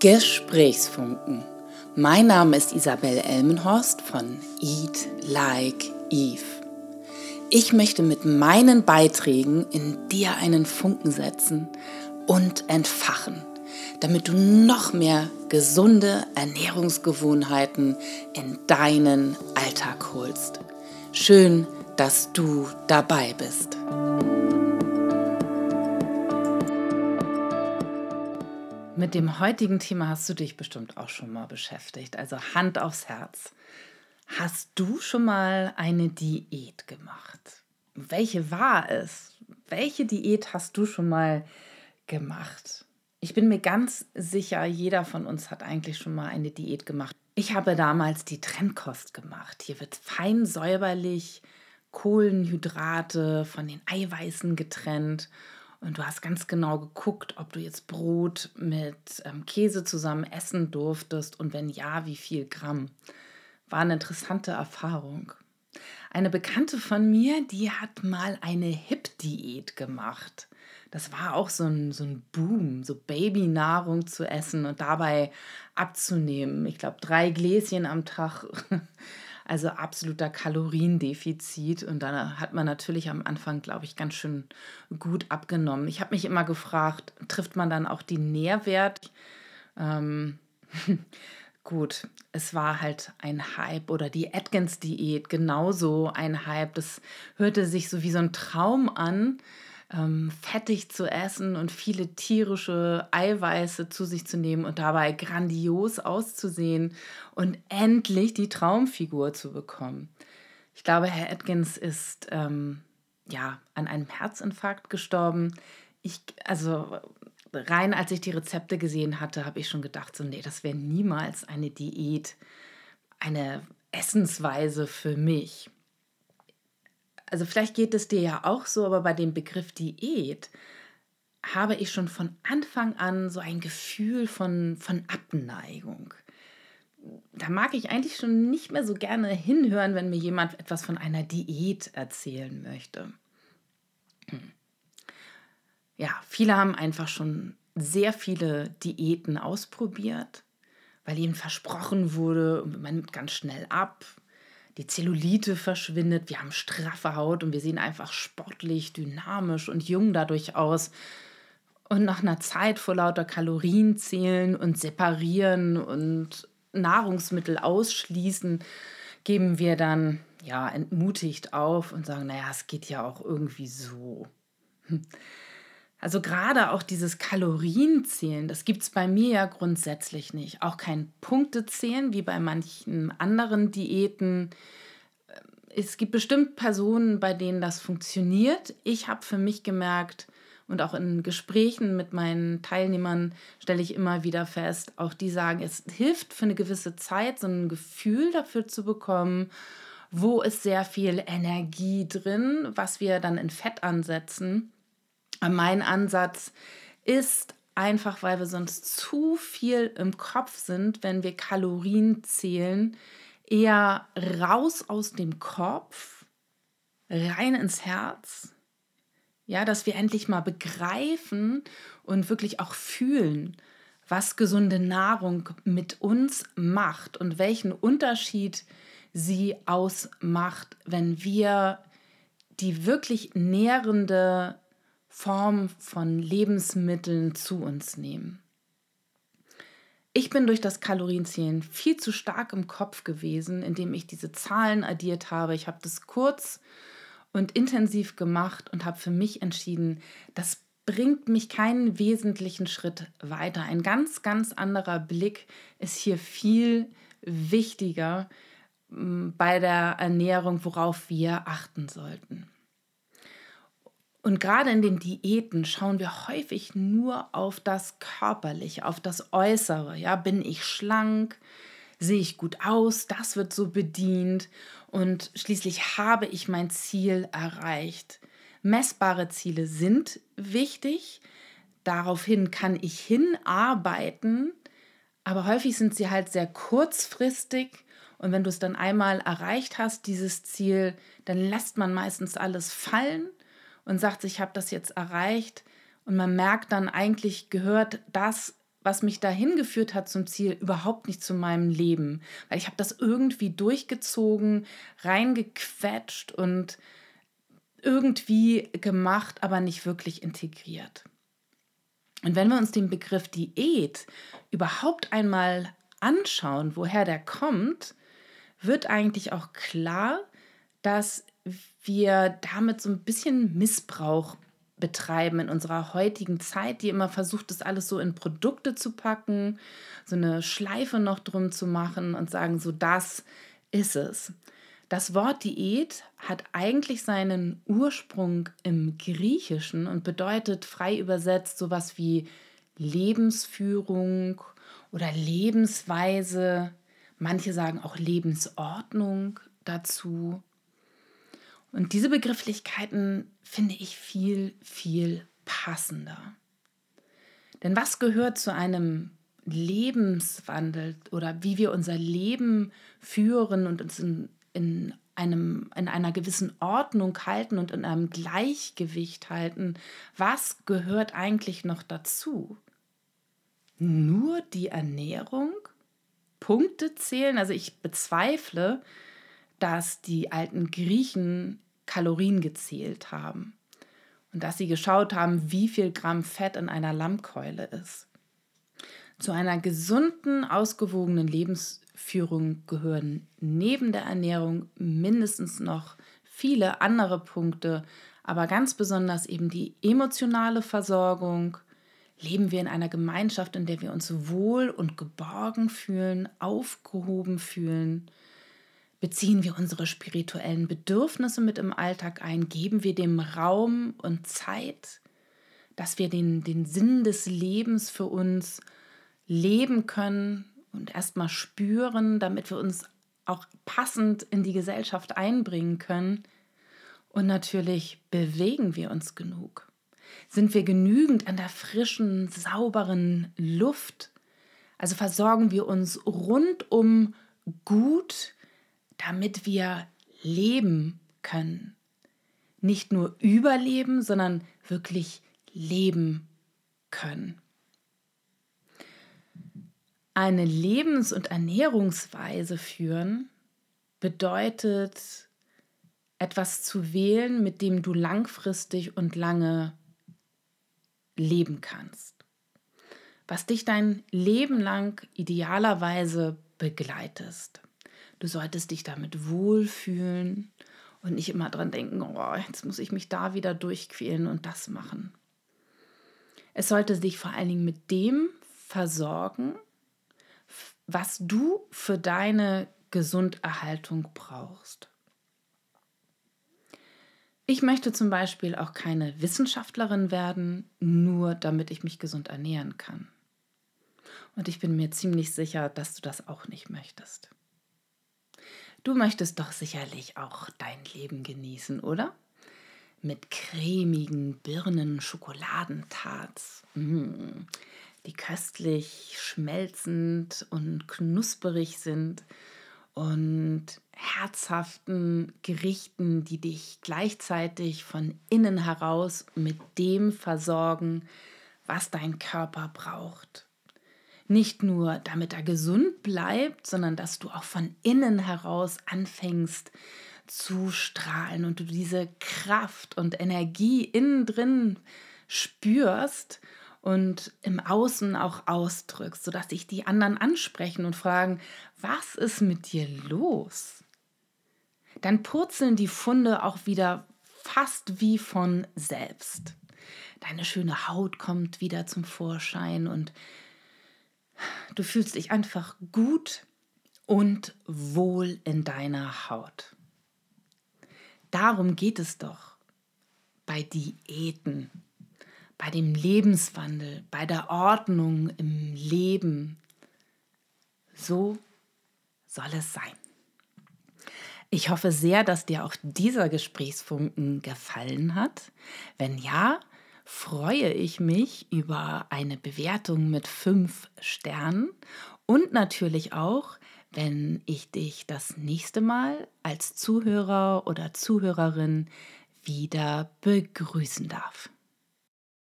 Gesprächsfunken. Mein Name ist Isabel Elmenhorst von Eat Like Eve. Ich möchte mit meinen Beiträgen in dir einen Funken setzen und entfachen, damit du noch mehr gesunde Ernährungsgewohnheiten in deinen Alltag holst. Schön, dass du dabei bist. Mit dem heutigen Thema hast du dich bestimmt auch schon mal beschäftigt. Also Hand aufs Herz. Hast du schon mal eine Diät gemacht? Welche war es? Welche Diät hast du schon mal gemacht? Ich bin mir ganz sicher, jeder von uns hat eigentlich schon mal eine Diät gemacht. Ich habe damals die Trennkost gemacht. Hier wird fein säuberlich Kohlenhydrate von den Eiweißen getrennt und du hast ganz genau geguckt, ob du jetzt Brot mit ähm, Käse zusammen essen durftest und wenn ja, wie viel Gramm. War eine interessante Erfahrung. Eine Bekannte von mir, die hat mal eine Hip-Diät gemacht. Das war auch so ein, so ein Boom, so Babynahrung zu essen und dabei abzunehmen. Ich glaube, drei Gläschen am Tag Also absoluter Kaloriendefizit. Und dann hat man natürlich am Anfang, glaube ich, ganz schön gut abgenommen. Ich habe mich immer gefragt, trifft man dann auch die Nährwert? Ähm, gut, es war halt ein Hype oder die Atkins-Diät genauso ein Hype. Das hörte sich so wie so ein Traum an ähm, fettig zu essen und viele tierische Eiweiße zu sich zu nehmen und dabei grandios auszusehen und endlich die Traumfigur zu bekommen. Ich glaube, Herr Atkins ist ähm, ja an einem Herzinfarkt gestorben. Ich, also rein als ich die Rezepte gesehen hatte, habe ich schon gedacht, so nee, das wäre niemals eine Diät, eine Essensweise für mich also vielleicht geht es dir ja auch so, aber bei dem Begriff Diät habe ich schon von Anfang an so ein Gefühl von, von Abneigung. Da mag ich eigentlich schon nicht mehr so gerne hinhören, wenn mir jemand etwas von einer Diät erzählen möchte. Ja, viele haben einfach schon sehr viele Diäten ausprobiert, weil ihnen versprochen wurde, man nimmt ganz schnell ab, die Zellulite verschwindet, wir haben straffe Haut und wir sehen einfach sportlich, dynamisch und jung dadurch aus. Und nach einer Zeit vor lauter Kalorien zählen und separieren und Nahrungsmittel ausschließen, geben wir dann ja entmutigt auf und sagen, naja, es geht ja auch irgendwie so. Also gerade auch dieses Kalorienzählen, das gibt es bei mir ja grundsätzlich nicht. Auch kein Punktezählen wie bei manchen anderen Diäten. Es gibt bestimmt Personen, bei denen das funktioniert. Ich habe für mich gemerkt und auch in Gesprächen mit meinen Teilnehmern stelle ich immer wieder fest, auch die sagen, es hilft für eine gewisse Zeit, so ein Gefühl dafür zu bekommen, wo ist sehr viel Energie drin, was wir dann in Fett ansetzen mein Ansatz ist einfach, weil wir sonst zu viel im Kopf sind, wenn wir Kalorien zählen, eher raus aus dem Kopf, rein ins Herz. Ja, dass wir endlich mal begreifen und wirklich auch fühlen, was gesunde Nahrung mit uns macht und welchen Unterschied sie ausmacht, wenn wir die wirklich nährende Form von Lebensmitteln zu uns nehmen. Ich bin durch das Kalorienzählen viel zu stark im Kopf gewesen, indem ich diese Zahlen addiert habe. Ich habe das kurz und intensiv gemacht und habe für mich entschieden, das bringt mich keinen wesentlichen Schritt weiter. Ein ganz, ganz anderer Blick ist hier viel wichtiger mm, bei der Ernährung, worauf wir achten sollten. Und gerade in den Diäten schauen wir häufig nur auf das Körperliche, auf das Äußere. Ja, bin ich schlank? Sehe ich gut aus? Das wird so bedient. Und schließlich habe ich mein Ziel erreicht. Messbare Ziele sind wichtig. Daraufhin kann ich hinarbeiten. Aber häufig sind sie halt sehr kurzfristig. Und wenn du es dann einmal erreicht hast, dieses Ziel, dann lässt man meistens alles fallen und sagt, ich habe das jetzt erreicht und man merkt dann eigentlich gehört das, was mich dahin geführt hat zum Ziel, überhaupt nicht zu meinem Leben. Weil ich habe das irgendwie durchgezogen, reingequetscht und irgendwie gemacht, aber nicht wirklich integriert. Und wenn wir uns den Begriff Diät überhaupt einmal anschauen, woher der kommt, wird eigentlich auch klar, dass wir damit so ein bisschen Missbrauch betreiben in unserer heutigen Zeit, die immer versucht, das alles so in Produkte zu packen, so eine Schleife noch drum zu machen und sagen, so das ist es. Das Wort Diät hat eigentlich seinen Ursprung im Griechischen und bedeutet frei übersetzt sowas wie Lebensführung oder Lebensweise. Manche sagen auch Lebensordnung dazu. Und diese Begrifflichkeiten finde ich viel, viel passender. Denn was gehört zu einem Lebenswandel oder wie wir unser Leben führen und uns in, in, einem, in einer gewissen Ordnung halten und in einem Gleichgewicht halten, was gehört eigentlich noch dazu? Nur die Ernährung? Punkte zählen? Also ich bezweifle, dass die alten Griechen Kalorien gezählt haben und dass sie geschaut haben, wie viel Gramm Fett in einer Lammkeule ist. Zu einer gesunden, ausgewogenen Lebensführung gehören neben der Ernährung mindestens noch viele andere Punkte, aber ganz besonders eben die emotionale Versorgung. Leben wir in einer Gemeinschaft, in der wir uns wohl und geborgen fühlen, aufgehoben fühlen? Beziehen wir unsere spirituellen Bedürfnisse mit im Alltag ein? Geben wir dem Raum und Zeit, dass wir den, den Sinn des Lebens für uns leben können und erstmal spüren, damit wir uns auch passend in die Gesellschaft einbringen können? Und natürlich bewegen wir uns genug. Sind wir genügend an der frischen, sauberen Luft? Also versorgen wir uns rundum gut damit wir leben können. Nicht nur überleben, sondern wirklich leben können. Eine Lebens- und Ernährungsweise führen bedeutet, etwas zu wählen, mit dem du langfristig und lange leben kannst. Was dich dein Leben lang idealerweise begleitest. Du solltest dich damit wohlfühlen und nicht immer dran denken, oh, jetzt muss ich mich da wieder durchquälen und das machen. Es sollte dich vor allen Dingen mit dem versorgen, was du für deine Gesunderhaltung brauchst. Ich möchte zum Beispiel auch keine Wissenschaftlerin werden, nur damit ich mich gesund ernähren kann. Und ich bin mir ziemlich sicher, dass du das auch nicht möchtest. Du möchtest doch sicherlich auch dein Leben genießen, oder? Mit cremigen Birnen-Schokoladentarts, mm, die köstlich schmelzend und knusperig sind und herzhaften Gerichten, die dich gleichzeitig von innen heraus mit dem versorgen, was dein Körper braucht nicht nur damit er gesund bleibt, sondern dass du auch von innen heraus anfängst zu strahlen und du diese Kraft und Energie innen drin spürst und im Außen auch ausdrückst, sodass sich die anderen ansprechen und fragen, was ist mit dir los? Dann purzeln die Funde auch wieder fast wie von selbst. Deine schöne Haut kommt wieder zum Vorschein und Du fühlst dich einfach gut und wohl in deiner Haut. Darum geht es doch bei Diäten, bei dem Lebenswandel, bei der Ordnung im Leben. So soll es sein. Ich hoffe sehr, dass dir auch dieser Gesprächsfunken gefallen hat. Wenn ja, freue ich mich über eine Bewertung mit fünf Sternen und natürlich auch, wenn ich dich das nächste Mal als Zuhörer oder Zuhörerin wieder begrüßen darf.